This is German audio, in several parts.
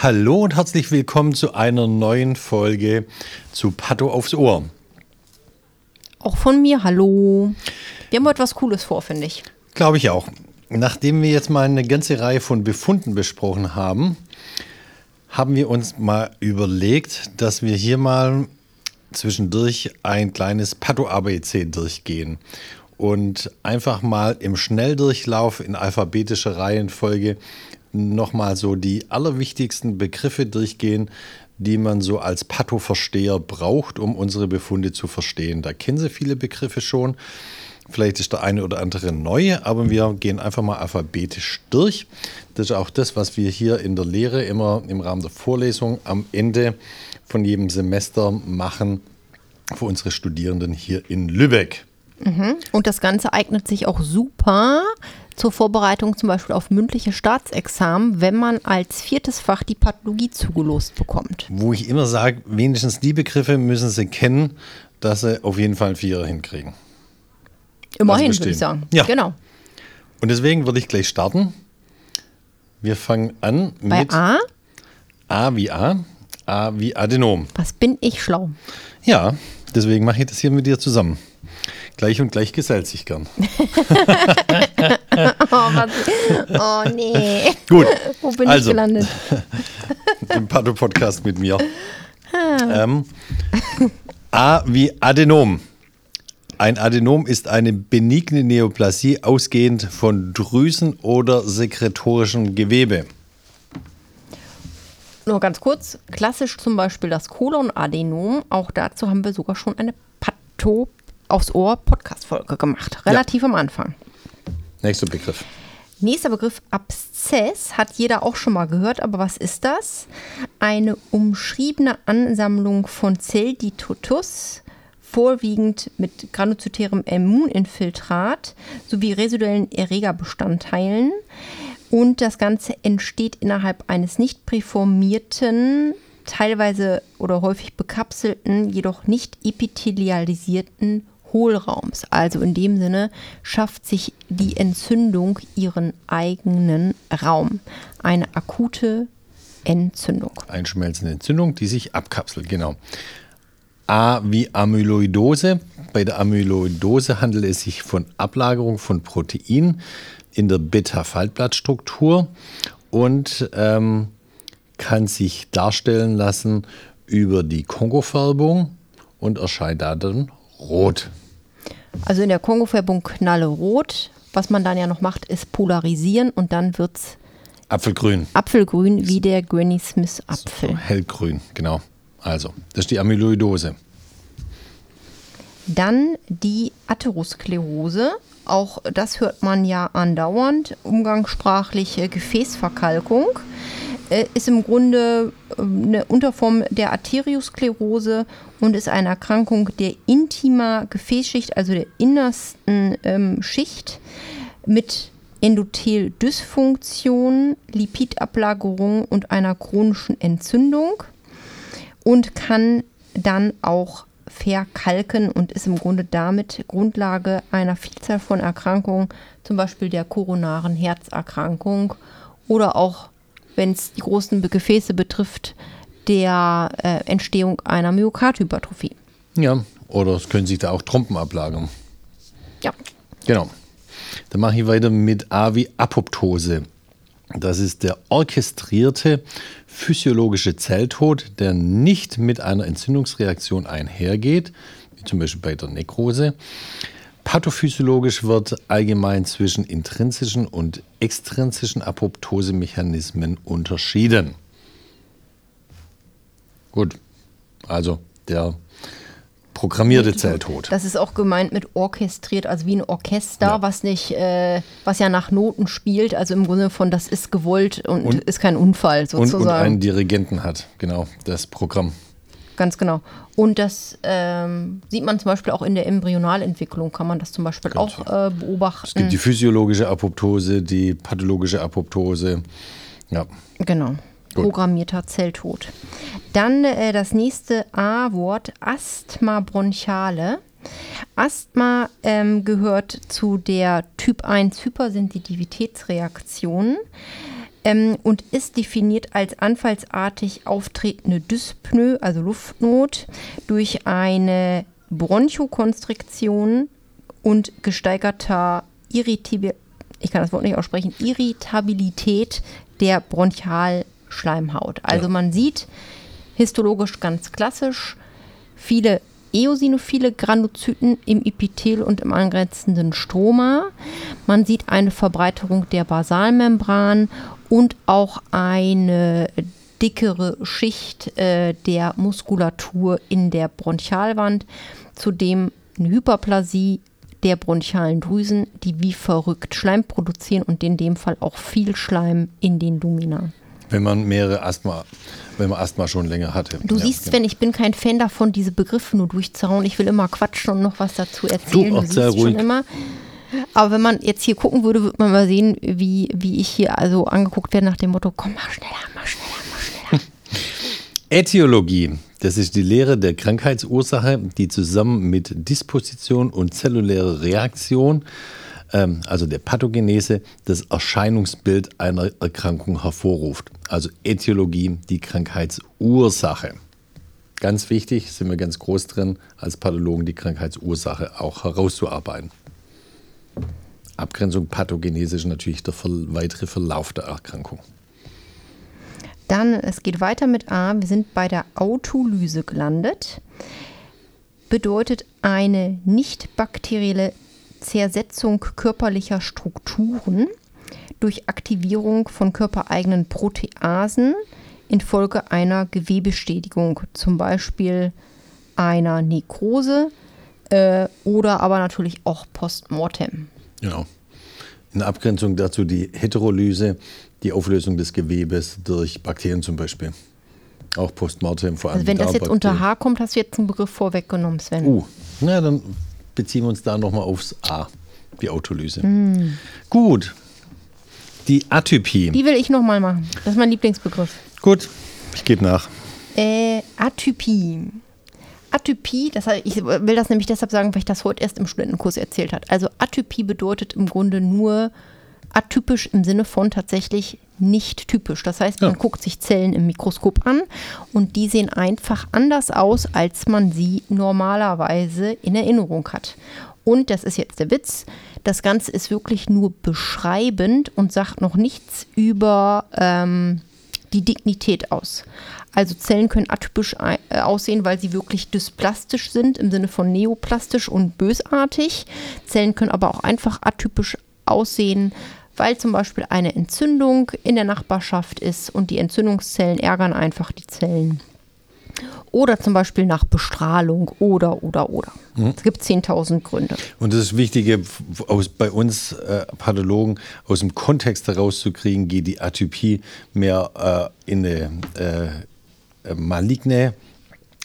Hallo und herzlich willkommen zu einer neuen Folge zu Patto aufs Ohr. Auch von mir, hallo. Wir haben heute was Cooles vor, finde ich. Glaube ich auch. Nachdem wir jetzt mal eine ganze Reihe von Befunden besprochen haben, haben wir uns mal überlegt, dass wir hier mal zwischendurch ein kleines Patto-ABC durchgehen und einfach mal im Schnelldurchlauf in alphabetischer Reihenfolge nochmal so die allerwichtigsten Begriffe durchgehen, die man so als Patho-Versteher braucht, um unsere Befunde zu verstehen. Da kennen Sie viele Begriffe schon. Vielleicht ist der eine oder andere neu, aber wir gehen einfach mal alphabetisch durch. Das ist auch das, was wir hier in der Lehre immer im Rahmen der Vorlesung am Ende von jedem Semester machen für unsere Studierenden hier in Lübeck. Mhm. Und das Ganze eignet sich auch super zur Vorbereitung zum Beispiel auf mündliche Staatsexamen, wenn man als viertes Fach die Pathologie zugelost bekommt. Wo ich immer sage, wenigstens die Begriffe müssen Sie kennen, dass Sie auf jeden Fall ein Vierer hinkriegen. Immerhin, würde ich sagen. Ja. Genau. Und deswegen würde ich gleich starten. Wir fangen an Bei mit A, A wie A, A wie Adenom. was bin ich schlau? Ja, deswegen mache ich das hier mit dir zusammen. Gleich und gleich gesellt sich gern. Oh, oh nee. Gut, Wo bin also. ich gelandet? im Patho-Podcast mit mir. Ähm, A wie Adenom. Ein Adenom ist eine benigne Neoplasie ausgehend von Drüsen oder sekretorischem Gewebe. Nur ganz kurz, klassisch zum Beispiel das Kolonadenom. Auch dazu haben wir sogar schon eine Patho aufs Ohr Podcast-Folge gemacht. Relativ am Anfang. Nächster Begriff. Nächster Begriff Abszess hat jeder auch schon mal gehört, aber was ist das? Eine umschriebene Ansammlung von Zellditotus, vorwiegend mit granulozytärem Immuninfiltrat sowie residuellen Erregerbestandteilen. Und das Ganze entsteht innerhalb eines nicht präformierten, teilweise oder häufig bekapselten, jedoch nicht epithelialisierten Hohlraums. Also in dem Sinne schafft sich die Entzündung ihren eigenen Raum. Eine akute Entzündung. Einschmelzende Entzündung, die sich abkapselt, genau. A wie Amyloidose. Bei der Amyloidose handelt es sich von Ablagerung von Protein in der Beta-Faltblattstruktur und ähm, kann sich darstellen lassen über die Kongofärbung und erscheint da dann rot. Also in der Kongo-Färbung knallerot. Was man dann ja noch macht, ist polarisieren und dann wird es Apfelgrün. apfelgrün wie der Granny Smith Apfel. Hellgrün, genau. Also, das ist die Amyloidose. Dann die Atherosklerose. Auch das hört man ja andauernd. Umgangssprachliche Gefäßverkalkung äh, ist im Grunde äh, eine Unterform der Arteriosklerose und ist eine Erkrankung der intima Gefäßschicht, also der innersten ähm, Schicht mit Endotheldysfunktion, Lipidablagerung und einer chronischen Entzündung und kann dann auch verkalken und ist im Grunde damit Grundlage einer Vielzahl von Erkrankungen, zum Beispiel der koronaren Herzerkrankung oder auch, wenn es die großen Gefäße betrifft, der äh, Entstehung einer Myokardhypertrophie. Ja, oder es können sich da auch Trompen ablagern. Ja, Genau. Dann mache ich weiter mit A wie Apoptose. Das ist der orchestrierte physiologische Zelltod, der nicht mit einer Entzündungsreaktion einhergeht, wie zum Beispiel bei der Nekrose. Pathophysiologisch wird allgemein zwischen intrinsischen und extrinsischen Apoptosemechanismen unterschieden. Gut, also der programmierte Zelltod. Das ist auch gemeint mit orchestriert, also wie ein Orchester, Ja. was nicht, äh, was ja nach Noten spielt, also im Grunde von das ist gewollt und, Und- ist kein Unfall Und, sozusagen. und einen Dirigenten hat, genau, das Programm. Ganz genau. Und das ähm, sieht man zum Beispiel auch in der Embryonalentwicklung, kann man das zum Beispiel auch äh, beobachten. Es gibt die physiologische Apoptose, die pathologische Apoptose. Ja, Genau. Programmierter Zelltod. Dann äh, das nächste A-Wort, Asthma bronchiale. Asthma ähm, gehört zu der Typ 1 Hypersensitivitätsreaktion ähm, und ist definiert als anfallsartig auftretende Dyspnoe, also Luftnot, durch eine Bronchokonstriktion und gesteigerter Irritabil ich kann das Wort nicht aussprechen, Irritabilität der Bronchialschleimhaut. Also Ja. man sieht histologisch ganz klassisch viele eosinophile Granulozyten im Epithel und im angrenzenden Stroma. Man sieht eine Verbreiterung der Basalmembran und auch eine dickere Schicht äh, der Muskulatur in der Bronchialwand, zudem eine Hyperplasie der bronchialen Drüsen, die wie verrückt Schleim produzieren und in dem Fall auch viel Schleim in den Lumina. Wenn man mehrere Asthma, wenn man Asthma schon länger hatte. Du ja, siehst, ja. Sven, ich bin kein Fan davon, diese Begriffe nur durchzuhauen. Ich will immer quatschen und noch was dazu erzählen. Du, siehst schon ruhig. immer. Aber wenn man jetzt hier gucken würde, würde man mal sehen, wie, wie ich hier also angeguckt werde nach dem Motto, komm, mach schneller, mach schneller, mach schneller. Ätiologie, das ist die Lehre der Krankheitsursache, die zusammen mit Disposition und zelluläre Reaktion, also der Pathogenese, das Erscheinungsbild einer Erkrankung hervorruft. Also Ätiologie, die Krankheitsursache. Ganz wichtig, sind wir ganz groß drin, als Pathologen die Krankheitsursache auch herauszuarbeiten. Abgrenzung Pathogenese ist natürlich der weitere Verlauf der Erkrankung. Dann, es geht weiter mit A. Wir sind bei der Autolyse gelandet. Bedeutet eine nicht bakterielle Zersetzung körperlicher Strukturen durch Aktivierung von körpereigenen Proteasen infolge einer Gewebeschädigung, zum Beispiel einer Nekrose äh, oder aber natürlich auch postmortem. Genau. In Abgrenzung dazu die Heterolyse, die Auflösung des Gewebes durch Bakterien zum Beispiel. Auch postmortem vor allem. Also wenn das jetzt unter. H kommt, hast du jetzt einen Begriff vorweggenommen, Sven. Uh, na dann beziehen wir uns da nochmal aufs A, die Autolyse. Hm. Gut. Die Atypie. Die will ich nochmal machen. Das ist mein Lieblingsbegriff. Gut, ich gebe nach. Äh, Atypie. Atypie, das ich will das nämlich deshalb sagen, weil ich das heute erst im Studentenkurs erzählt habe. Also Atypie bedeutet im Grunde nur atypisch im Sinne von tatsächlich nicht typisch. Das heißt, man Ja. guckt sich Zellen im Mikroskop an und die sehen einfach anders aus, als man sie normalerweise in Erinnerung hat. Und das ist jetzt der Witz, das Ganze ist wirklich nur beschreibend und sagt noch nichts über ähm, die Dignität aus. Also Zellen können atypisch äh, aussehen, weil sie wirklich dysplastisch sind, im Sinne von neoplastisch und bösartig. Zellen können aber auch einfach atypisch aussehen, weil zum Beispiel eine Entzündung in der Nachbarschaft ist und die Entzündungszellen ärgern einfach die Zellen. Oder zum Beispiel nach Bestrahlung oder, oder, oder. Es gibt 10.000 Gründe. Und das Wichtige aus, bei uns äh, Pathologen aus dem Kontext herauszukriegen, geht die Atypie mehr äh, in eine äh, äh, maligne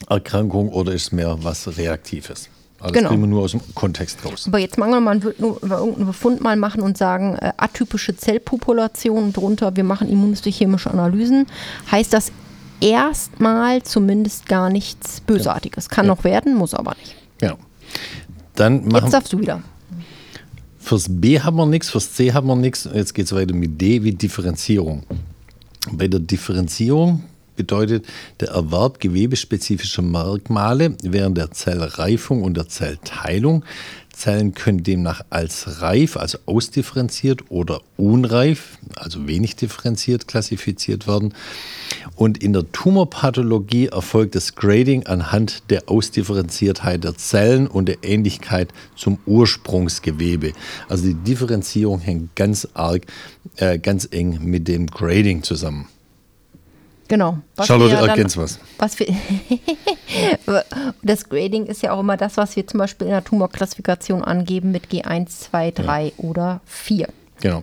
Erkrankung oder ist mehr was Reaktives? Also Genau. das kriegen wir nur aus dem Kontext raus. Aber jetzt mal, man wird nur über irgendeinen Befund mal machen und sagen, äh, atypische Zellpopulation drunter, wir machen immunhistochemische Analysen, heißt das erstmal zumindest gar nichts Bösartiges. Kann noch werden, muss aber nicht. Genau. Dann machen Jetzt darfst du wieder. Fürs B haben wir nichts, fürs C haben wir nichts. Jetzt geht es weiter mit D wie Differenzierung. Bei der Differenzierung bedeutet der Erwerb gewebespezifischer Merkmale während der Zellreifung und der Zellteilung. Zellen können demnach als reif, also ausdifferenziert oder unreif, also wenig differenziert klassifiziert werden. Und in der Tumorpathologie erfolgt das Grading anhand der Ausdifferenziertheit der Zellen und der Ähnlichkeit zum Ursprungsgewebe. Also die Differenzierung hängt ganz arg, äh, ganz eng mit dem Grading zusammen. Genau. Was Charlotte ja ergänzt was. Was wir das Grading ist ja auch immer das, was wir zum Beispiel in der Tumorklassifikation angeben mit G1, 2, 3 oder 4. Genau.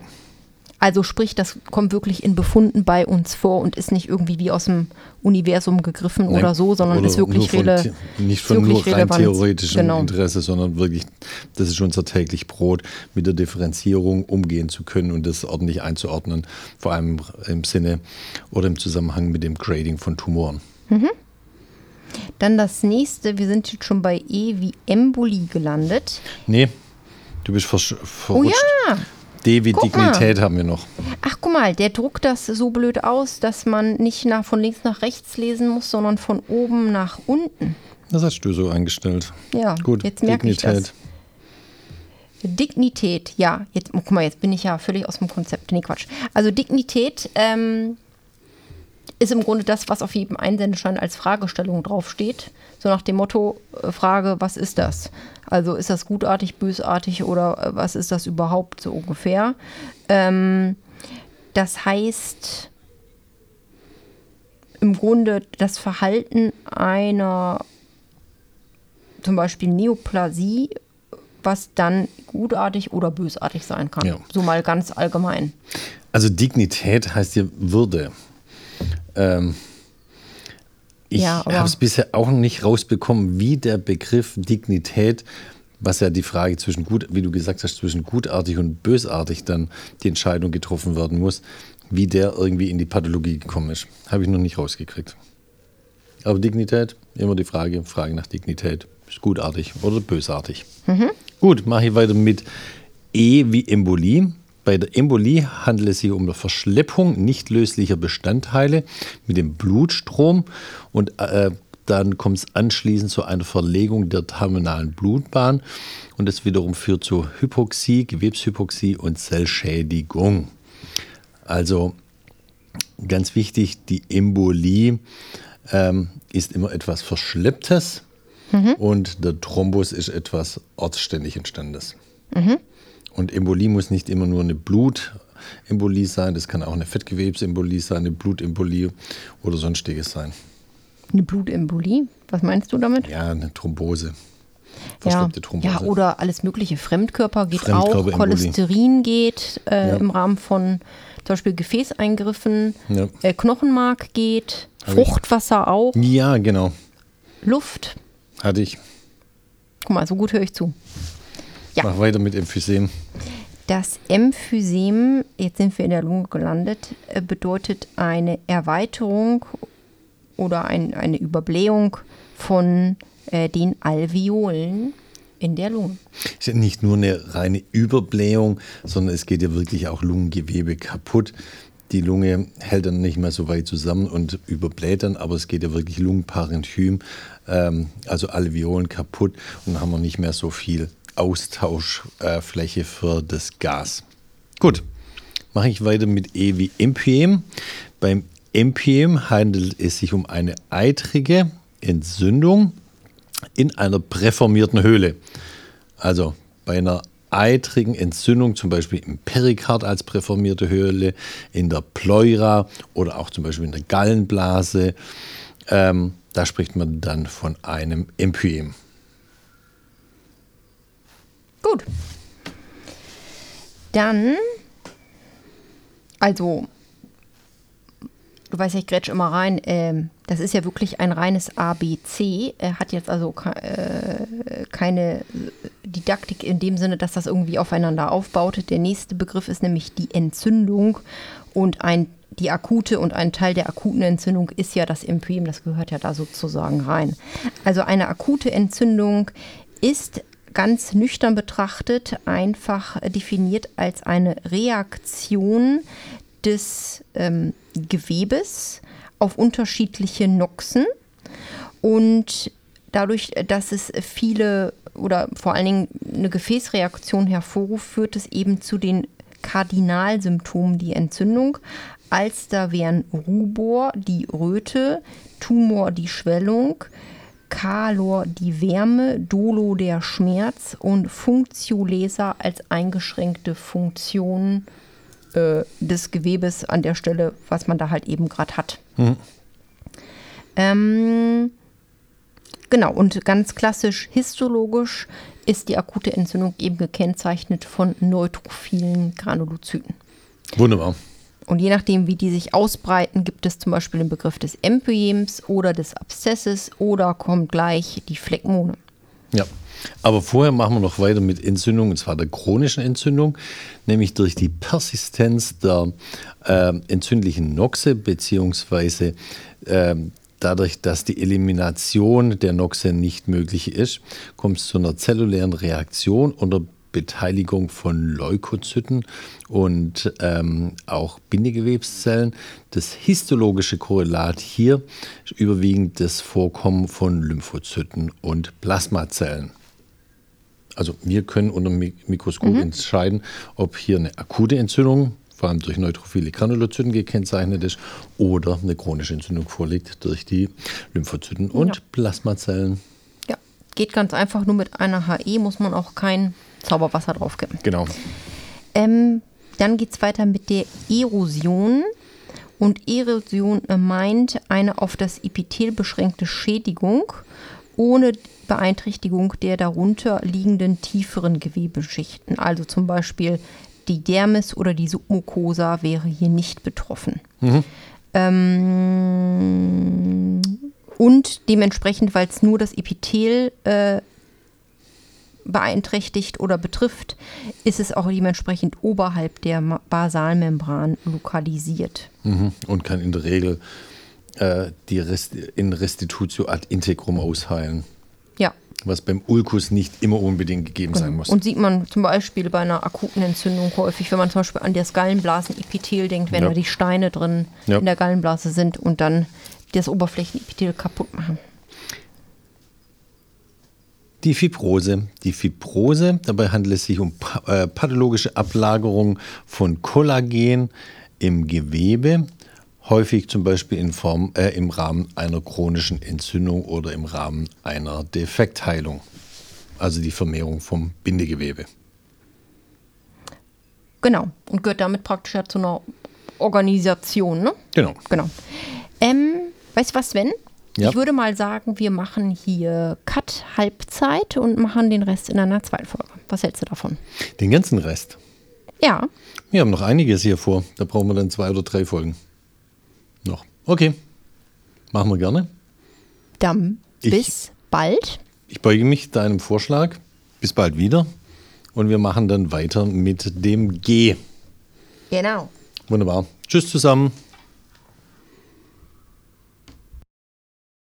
Also sprich, das kommt wirklich in Befunden bei uns vor und ist nicht irgendwie wie aus dem Universum gegriffen Nee. oder so, sondern Oder ist wirklich, nur von, nicht von nur rein theoretischem Genau. Interesse, sondern wirklich, das ist unser täglich Brot, mit der Differenzierung umgehen zu können und das ordentlich einzuordnen, vor allem im Sinne oder im Zusammenhang mit dem Grading von Tumoren. Dann das nächste, wir sind jetzt schon bei E wie Embolie gelandet. Nee, du bist versch- Oh verrutscht. ja! D wie Guck mal. Dignität haben wir noch. Ach, guck mal, der druckt das so blöd aus, dass man nicht nach, von links nach rechts lesen muss, sondern von oben nach unten. Das hast du so eingestellt. Ja, Gut, jetzt merke ich Dignität. das. Dignität, ja, jetzt, oh, guck mal, jetzt bin ich ja völlig aus dem Konzept. Nee, Quatsch. Also Dignität ähm, ist im Grunde das, was auf jedem Einsendeschein als Fragestellung draufsteht. So nach dem Motto, äh, Frage, was ist das? Also ist das gutartig, bösartig oder äh, was ist das überhaupt so ungefähr? Ähm, das heißt, im Grunde das Verhalten einer zum Beispiel Neoplasie, was dann gutartig oder bösartig sein kann. Ja. So mal ganz allgemein. Also Dignität heißt ja Würde. Ähm, ich Ja, habe es bisher auch nicht rausbekommen, wie der Begriff Dignität, was ja die Frage zwischen gut, wie du gesagt hast, zwischen gutartig und bösartig dann die Entscheidung getroffen werden muss, wie der irgendwie in die Pathologie gekommen ist. Habe ich noch nicht rausgekriegt. Aber Dignität, immer die Frage, Frage nach Dignität, ist gutartig oder bösartig. Gut, mache ich weiter mit E wie Embolie. Bei der Embolie handelt es sich um eine Verschleppung nicht löslicher Bestandteile mit dem Blutstrom und äh, dann kommt es anschließend zu einer Verlegung der terminalen Blutbahn und das wiederum führt zu Hypoxie, Gewebshypoxie und Zellschädigung. Also ganz wichtig, die Embolie ähm, ist immer etwas Verschlepptes und der Thrombus ist etwas ortsständig entstandenes. Und Embolie muss nicht immer nur eine Blutembolie sein, das kann auch eine Fettgewebsembolie sein, eine Blutembolie oder sonstiges sein. Eine Blutembolie, was meinst du damit? Ja, eine Thrombose. Ja, Thrombose. ja, oder alles mögliche. Fremdkörper geht auch, Fremdkörperembolie. Cholesterin geht äh, Ja. im Rahmen von zum Beispiel Gefäßeingriffen, Ja. äh, Knochenmark geht, Hab ich. Fruchtwasser auch, ja, genau. Luft. Hatte ich. Guck mal, so gut höre ich zu. Ja. Mach weiter mit Emphysem. Das Emphysem, jetzt sind wir in der Lunge gelandet, äh, bedeutet eine Erweiterung oder ein, eine Überblähung von äh, den Alveolen in der Lunge. ist ja nicht nur eine reine Überblähung, sondern es geht ja wirklich auch Lungengewebe kaputt. Die Lunge hält dann nicht mehr so weit zusammen und überbläht dann, aber es geht ja wirklich Lungenparenchym, ähm, also Alveolen kaputt und dann haben wir nicht mehr so viel Austauschfläche Fläche für das Gas. Gut, mache ich weiter mit E wie Empyem. Beim Empyem handelt es sich um eine eitrige Entzündung in einer präformierten Höhle. Also bei einer eitrigen Entzündung, zum Beispiel im Perikard als präformierte Höhle, in der Pleura oder auch zum Beispiel in der Gallenblase, ähm, da spricht man dann von einem Empyem. Gut. Dann, also, du weißt ja, ich grätsch immer rein, ähm, das ist ja wirklich ein reines ABC. Er hat jetzt also äh, keine Didaktik in dem Sinne, dass das irgendwie aufeinander aufbaut. Der nächste Begriff ist nämlich die Entzündung und ein die akute und ein Teil der akuten Entzündung ist ja das Empyem, das gehört ja da sozusagen rein. Also eine akute Entzündung ist ganz nüchtern betrachtet einfach definiert als eine Reaktion des ähm, Gewebes auf unterschiedliche Noxen und dadurch, dass es viele oder vor allen Dingen eine Gefäßreaktion hervorruft, führt es eben zu den Kardinalsymptomen die Entzündung. Alster wären Rubor, die Röte, Tumor, die Schwellung, Kalor, die Wärme, Dolo, der Schmerz und Funktio Laser als eingeschränkte Funktion äh, des Gewebes an der Stelle, was man da halt eben gerade hat. Ähm, genau, und ganz klassisch histologisch ist die akute Entzündung eben gekennzeichnet von neutrophilen Granulozyten. Wunderbar. Und je nachdem, wie die sich ausbreiten, gibt es zum Beispiel den Begriff des Empyems oder des Abszesses oder kommt gleich die Phlegmone. Ja, aber vorher machen wir noch weiter mit Entzündung, und zwar der chronischen Entzündung, nämlich durch die Persistenz der äh, entzündlichen Noxe, beziehungsweise äh, dadurch, dass die Elimination der Noxe nicht möglich ist, kommt es zu einer zellulären Reaktion unter Beteiligung von Leukozyten und ähm, auch Bindegewebszellen. Das histologische Korrelat hier ist überwiegend das Vorkommen von Lymphozyten und Plasmazellen. Also wir können unter dem Mikroskop mhm. entscheiden, ob hier eine akute Entzündung, vor allem durch neutrophile Granulozyten gekennzeichnet ist, oder eine chronische Entzündung vorliegt durch die Lymphozyten und ja. Plasmazellen. Geht ganz einfach nur mit einer HE, muss man auch kein Zauberwasser draufkippen. Genau. Ähm, dann geht es weiter mit der Erosion. Und Erosion meint eine auf das Epithel beschränkte Schädigung ohne Beeinträchtigung der darunter liegenden tieferen Gewebeschichten. Also zum Beispiel die Dermis oder die Submucosa wäre hier nicht betroffen. Mhm. Ähm, und dementsprechend, weil es nur das Epithel äh, beeinträchtigt oder betrifft, ist es auch dementsprechend oberhalb der Basalmembran lokalisiert. Mhm. Und kann in der Regel äh, die Rest in Restitutio ad integrum ausheilen. Was beim Ulkus nicht immer unbedingt gegeben sein muss. Und sieht man zum Beispiel bei einer akuten Entzündung häufig, wenn man zum Beispiel an das Gallenblasenepithel denkt, wenn ja. da die Steine drin ja. in der Gallenblase sind und dann das Oberflächenepithel kaputt machen. Die Fibrose. Die Fibrose, dabei handelt es sich um äh, pathologische Ablagerung von Kollagen im Gewebe, häufig zum Beispiel in Form, äh, im Rahmen einer chronischen Entzündung oder im Rahmen einer Defektheilung, also die Vermehrung vom Bindegewebe. Genau, und gehört damit praktisch ja zu einer Organisation, ne? Genau. Genau. Ähm, weißt du was, Sven? Ja. Ich würde mal sagen, wir machen hier Cut Halbzeit und machen den Rest in einer zweiten Folge. Was hältst du davon? Den ganzen Rest? Ja. Wir haben noch einiges hier vor. Da brauchen wir dann zwei oder drei Folgen. Noch. Okay. Machen wir gerne. Dann ich, bis bald. Ich beuge mich deinem Vorschlag. Bis bald wieder. Und wir machen dann weiter mit dem G. Genau. Wunderbar. Tschüss zusammen.